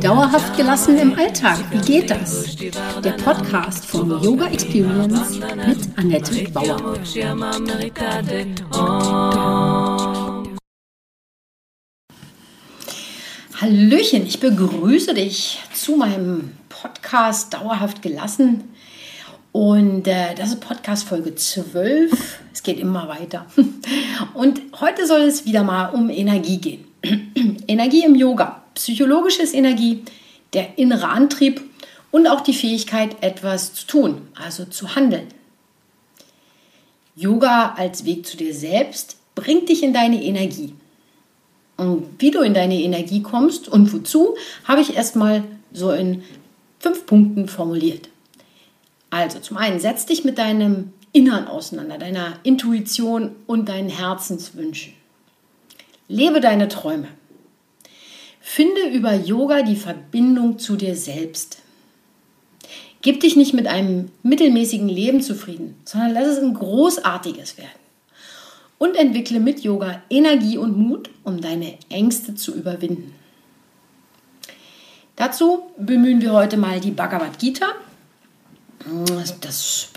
Dauerhaft gelassen im Alltag, wie geht das? Der Podcast von Yoga Experience mit Annette Bauer. Hallöchen, ich begrüße dich zu meinem Podcast Dauerhaft gelassen. Und äh, das ist Podcast Folge 12. Es geht immer weiter. Und heute soll es wieder mal um Energie gehen. Energie im Yoga, psychologisches Energie, der innere Antrieb und auch die Fähigkeit, etwas zu tun, also zu handeln. Yoga als Weg zu dir selbst bringt dich in deine Energie. Und wie du in deine Energie kommst und wozu, habe ich erstmal so in fünf Punkten formuliert. Also zum einen, setz dich mit deinem Innern auseinander, deiner Intuition und deinen Herzenswünschen. Lebe deine Träume. Finde über Yoga die Verbindung zu dir selbst. Gib dich nicht mit einem mittelmäßigen Leben zufrieden, sondern lass es ein großartiges werden. Und entwickle mit Yoga Energie und Mut, um deine Ängste zu überwinden. Dazu bemühen wir heute mal die Bhagavad Gita, das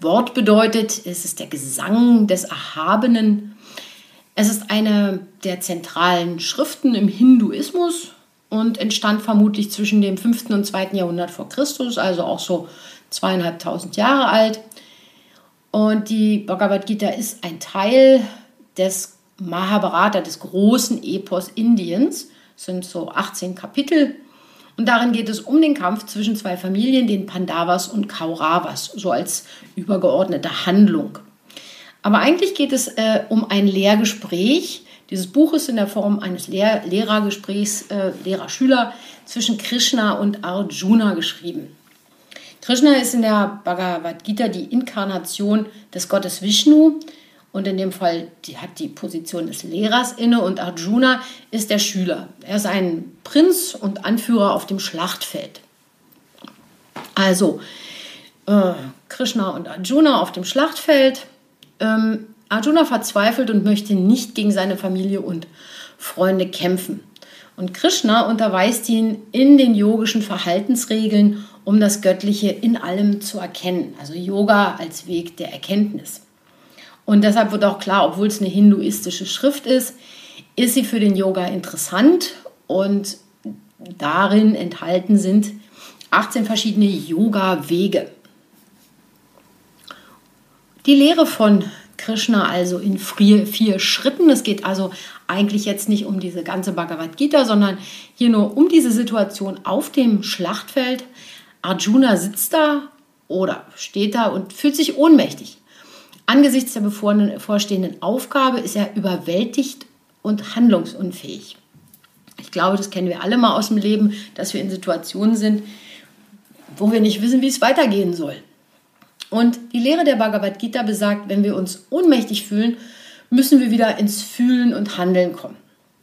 Wort bedeutet, es ist der Gesang des Erhabenen. Es ist eine der zentralen Schriften im Hinduismus und entstand vermutlich zwischen dem 5. und 2. Jahrhundert vor Christus, also auch so zweieinhalbtausend Jahre alt. Und die Bhagavad Gita ist ein Teil des Mahabharata, des großen Epos Indiens. Es sind so 18 Kapitel und darin geht es um den Kampf zwischen zwei Familien, den Pandavas und Kauravas, so als übergeordnete Handlung. Aber eigentlich geht es äh, um ein Lehrgespräch. Dieses Buch ist in der Form eines Lehr Lehrergesprächs, äh, Lehrer-Schüler zwischen Krishna und Arjuna geschrieben. Krishna ist in der Bhagavad Gita die Inkarnation des Gottes Vishnu und in dem Fall die, hat die Position des Lehrers inne und Arjuna ist der Schüler. Er ist ein Prinz und Anführer auf dem Schlachtfeld. Also äh, Krishna und Arjuna auf dem Schlachtfeld. Ähm, Arjuna verzweifelt und möchte nicht gegen seine Familie und Freunde kämpfen. Und Krishna unterweist ihn in den yogischen Verhaltensregeln, um das Göttliche in allem zu erkennen. Also Yoga als Weg der Erkenntnis. Und deshalb wird auch klar, obwohl es eine hinduistische Schrift ist, ist sie für den Yoga interessant und darin enthalten sind 18 verschiedene Yoga-Wege. Die Lehre von Krishna also in vier, vier Schritten. Es geht also eigentlich jetzt nicht um diese ganze Bhagavad Gita, sondern hier nur um diese Situation auf dem Schlachtfeld. Arjuna sitzt da oder steht da und fühlt sich ohnmächtig. Angesichts der bevorstehenden Aufgabe ist er überwältigt und handlungsunfähig. Ich glaube, das kennen wir alle mal aus dem Leben, dass wir in Situationen sind, wo wir nicht wissen, wie es weitergehen soll. Und die Lehre der Bhagavad Gita besagt, wenn wir uns ohnmächtig fühlen, müssen wir wieder ins Fühlen und Handeln kommen.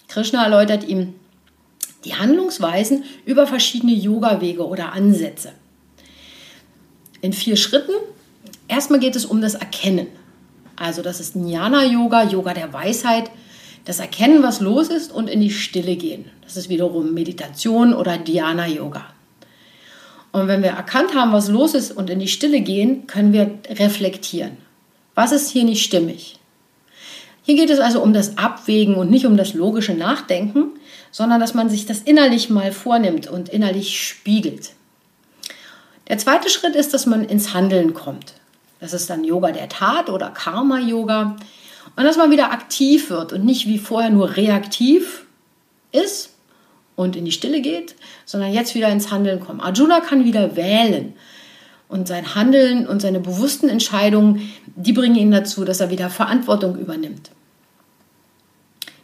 Krishna erläutert ihm die Handlungsweisen über verschiedene Yoga-Wege oder Ansätze. In vier Schritten Erstmal geht es um das Erkennen. Also das ist Jnana-Yoga, Yoga der Weisheit, das Erkennen, was los ist und in die Stille gehen. Das ist wiederum Meditation oder Dhyana-Yoga. Und wenn wir erkannt haben, was los ist und in die Stille gehen, können wir reflektieren. Was ist hier nicht stimmig? Hier geht es also um das Abwägen und nicht um das logische Nachdenken, sondern dass man sich das innerlich mal vornimmt und innerlich spiegelt. Der zweite Schritt ist, dass man ins Handeln kommt. Das ist dann Yoga der Tat oder Karma-Yoga. Und dass man wieder aktiv wird und nicht wie vorher nur reaktiv ist und in die Stille geht, sondern jetzt wieder ins Handeln kommt. Arjuna kann wieder wählen. Und sein Handeln und seine bewussten Entscheidungen, die bringen ihn dazu, dass er wieder Verantwortung übernimmt.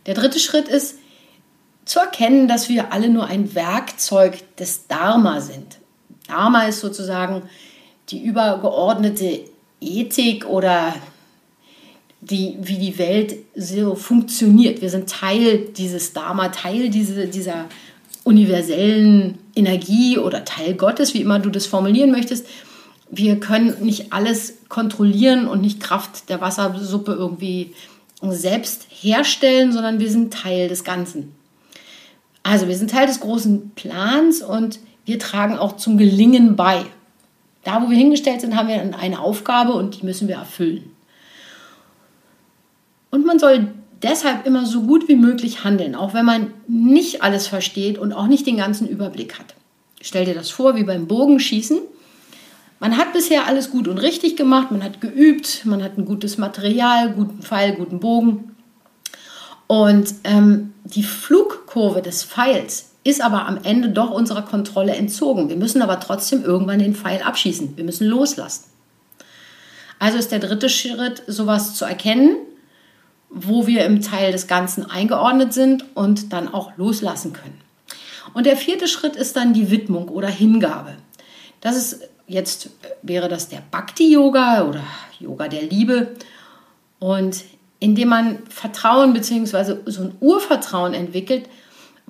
Der dritte Schritt ist, zu erkennen, dass wir alle nur ein Werkzeug des Dharma sind. Dharma ist sozusagen die übergeordnete Ethik oder die, wie die Welt so funktioniert. Wir sind Teil dieses Dharma, Teil diese, dieser universellen Energie oder Teil Gottes, wie immer du das formulieren möchtest. Wir können nicht alles kontrollieren und nicht Kraft der Wassersuppe irgendwie selbst herstellen, sondern wir sind Teil des Ganzen. Also wir sind Teil des großen Plans und wir tragen auch zum Gelingen bei. Da, wo wir hingestellt sind, haben wir eine Aufgabe und die müssen wir erfüllen. Und man soll deshalb immer so gut wie möglich handeln, auch wenn man nicht alles versteht und auch nicht den ganzen Überblick hat. Stell dir das vor wie beim Bogenschießen. Man hat bisher alles gut und richtig gemacht, man hat geübt, man hat ein gutes Material, guten Pfeil, guten Bogen. Und ähm, die Flugkurve des Pfeils ist aber am Ende doch unserer Kontrolle entzogen. Wir müssen aber trotzdem irgendwann den Pfeil abschießen. Wir müssen loslassen. Also ist der dritte Schritt, sowas zu erkennen, wo wir im Teil des Ganzen eingeordnet sind und dann auch loslassen können. Und der vierte Schritt ist dann die Widmung oder Hingabe. Das ist Jetzt wäre das der Bhakti-Yoga oder Yoga der Liebe. Und indem man Vertrauen bzw. so ein Urvertrauen entwickelt,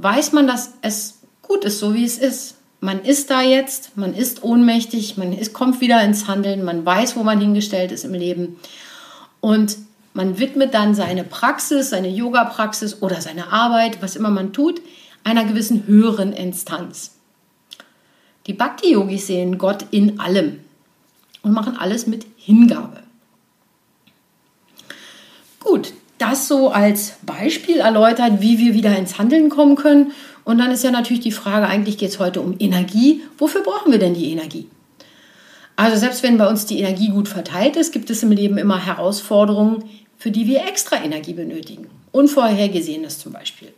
weiß man, dass es gut ist, so wie es ist. Man ist da jetzt, man ist ohnmächtig, man ist, kommt wieder ins Handeln, man weiß, wo man hingestellt ist im Leben. Und man widmet dann seine Praxis, seine Yoga-Praxis oder seine Arbeit, was immer man tut, einer gewissen höheren Instanz. Die Bhakti-Yogis sehen Gott in allem und machen alles mit Hingabe. Gut, das so als Beispiel erläutert, wie wir wieder ins Handeln kommen können. Und dann ist ja natürlich die Frage, eigentlich geht es heute um Energie. Wofür brauchen wir denn die Energie? Also selbst wenn bei uns die Energie gut verteilt ist, gibt es im Leben immer Herausforderungen, für die wir extra Energie benötigen. Unvorhergesehenes zum Beispiel.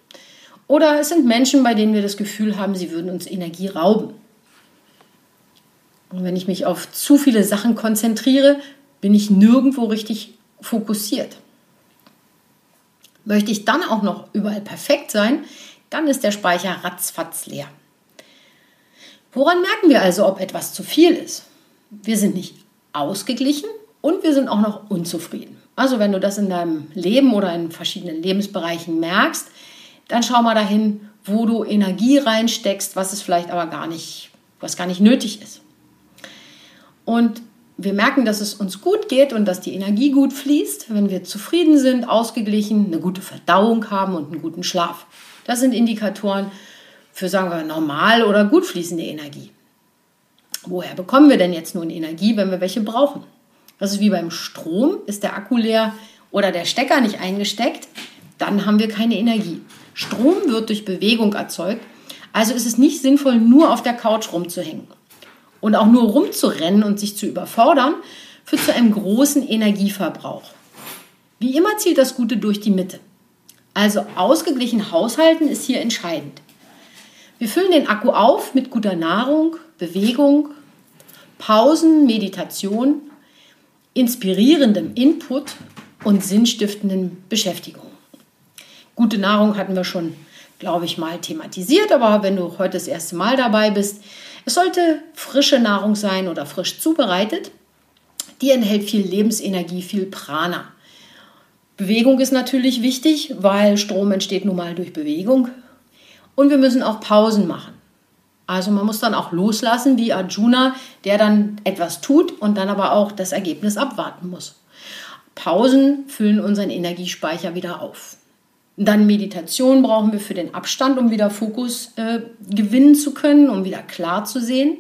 Oder es sind Menschen, bei denen wir das Gefühl haben, sie würden uns Energie rauben. Und wenn ich mich auf zu viele Sachen konzentriere, bin ich nirgendwo richtig fokussiert. Möchte ich dann auch noch überall perfekt sein, dann ist der Speicher ratzfatz leer. Woran merken wir also, ob etwas zu viel ist? Wir sind nicht ausgeglichen und wir sind auch noch unzufrieden. Also wenn du das in deinem Leben oder in verschiedenen Lebensbereichen merkst, dann schau mal dahin, wo du Energie reinsteckst, was es vielleicht aber gar nicht, was gar nicht nötig ist und wir merken, dass es uns gut geht und dass die Energie gut fließt, wenn wir zufrieden sind, ausgeglichen, eine gute Verdauung haben und einen guten Schlaf. Das sind Indikatoren für, sagen wir, normal oder gut fließende Energie. Woher bekommen wir denn jetzt nun Energie, wenn wir welche brauchen? Das ist wie beim Strom. Ist der Akku leer oder der Stecker nicht eingesteckt, dann haben wir keine Energie. Strom wird durch Bewegung erzeugt, also ist es nicht sinnvoll, nur auf der Couch rumzuhängen. Und auch nur rumzurennen und sich zu überfordern, führt zu einem großen Energieverbrauch. Wie immer zielt das Gute durch die Mitte. Also ausgeglichen haushalten ist hier entscheidend. Wir füllen den Akku auf mit guter Nahrung, Bewegung, Pausen, Meditation, inspirierendem Input und sinnstiftenden Beschäftigungen. Gute Nahrung hatten wir schon, glaube ich, mal thematisiert, aber wenn du heute das erste Mal dabei bist, es sollte frische Nahrung sein oder frisch zubereitet. Die enthält viel Lebensenergie, viel Prana. Bewegung ist natürlich wichtig, weil Strom entsteht nun mal durch Bewegung. Und wir müssen auch Pausen machen. Also man muss dann auch loslassen, wie Arjuna, der dann etwas tut und dann aber auch das Ergebnis abwarten muss. Pausen füllen unseren Energiespeicher wieder auf. Dann Meditation brauchen wir für den Abstand, um wieder Fokus äh, gewinnen zu können, um wieder klar zu sehen.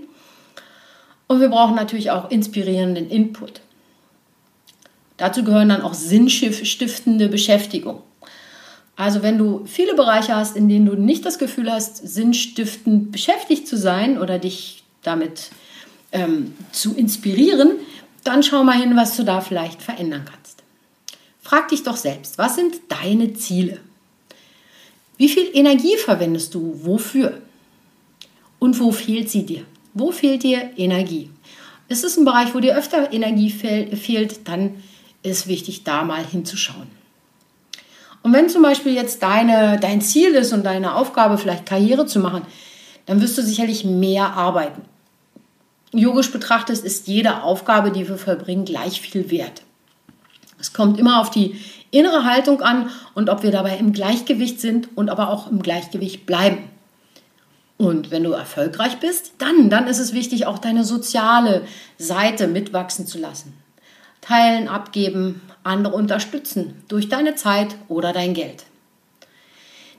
Und wir brauchen natürlich auch inspirierenden Input. Dazu gehören dann auch sinnstiftende Beschäftigung. Also wenn du viele Bereiche hast, in denen du nicht das Gefühl hast, sinnstiftend beschäftigt zu sein oder dich damit ähm, zu inspirieren, dann schau mal hin, was du da vielleicht verändern kannst. Frag dich doch selbst, was sind deine Ziele? Wie viel Energie verwendest du wofür? Und wo fehlt sie dir? Wo fehlt dir Energie? Ist es ein Bereich, wo dir öfter Energie fehlt, dann ist wichtig, da mal hinzuschauen. Und wenn zum Beispiel jetzt deine, dein Ziel ist und deine Aufgabe vielleicht Karriere zu machen, dann wirst du sicherlich mehr arbeiten. Yogisch betrachtet ist jede Aufgabe, die wir vollbringen, gleich viel wert. Es kommt immer auf die innere Haltung an und ob wir dabei im Gleichgewicht sind und aber auch im Gleichgewicht bleiben. Und wenn du erfolgreich bist, dann, dann ist es wichtig, auch deine soziale Seite mitwachsen zu lassen. Teilen, abgeben, andere unterstützen durch deine Zeit oder dein Geld.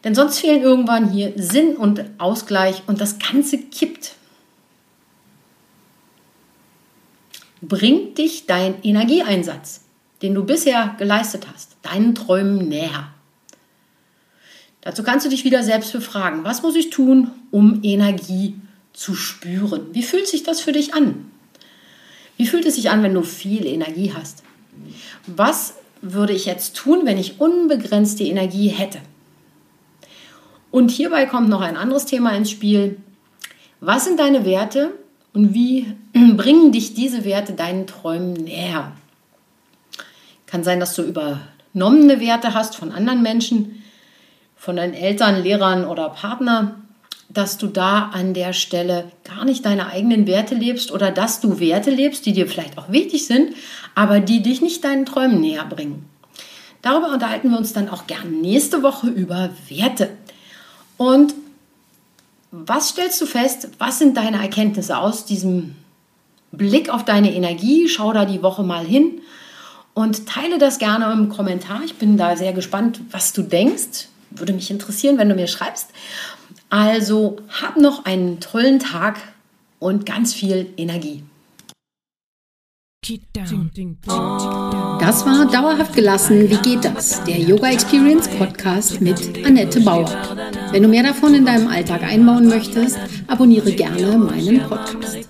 Denn sonst fehlen irgendwann hier Sinn und Ausgleich und das Ganze kippt. Bringt dich dein Energieeinsatz, den du bisher geleistet hast, deinen Träumen näher. Dazu kannst du dich wieder selbst befragen, was muss ich tun, um Energie zu spüren? Wie fühlt sich das für dich an? Wie fühlt es sich an, wenn du viel Energie hast? Was würde ich jetzt tun, wenn ich unbegrenzte Energie hätte? Und hierbei kommt noch ein anderes Thema ins Spiel. Was sind deine Werte und wie bringen dich diese Werte deinen Träumen näher? Kann sein, dass du übernommene Werte hast von anderen Menschen, von deinen Eltern, Lehrern oder Partner, dass du da an der Stelle gar nicht deine eigenen Werte lebst oder dass du Werte lebst, die dir vielleicht auch wichtig sind, aber die dich nicht deinen Träumen näher bringen. Darüber unterhalten wir uns dann auch gern nächste Woche über Werte. Und was stellst du fest? Was sind deine Erkenntnisse aus diesem Blick auf deine Energie? Schau da die Woche mal hin und teile das gerne im Kommentar. Ich bin da sehr gespannt, was du denkst. Würde mich interessieren, wenn du mir schreibst. Also hab noch einen tollen Tag und ganz viel Energie. Das war Dauerhaft gelassen. Wie geht das? Der Yoga Experience Podcast mit Annette Bauer. Wenn du mehr davon in deinem Alltag einbauen möchtest, abonniere gerne meinen Podcast.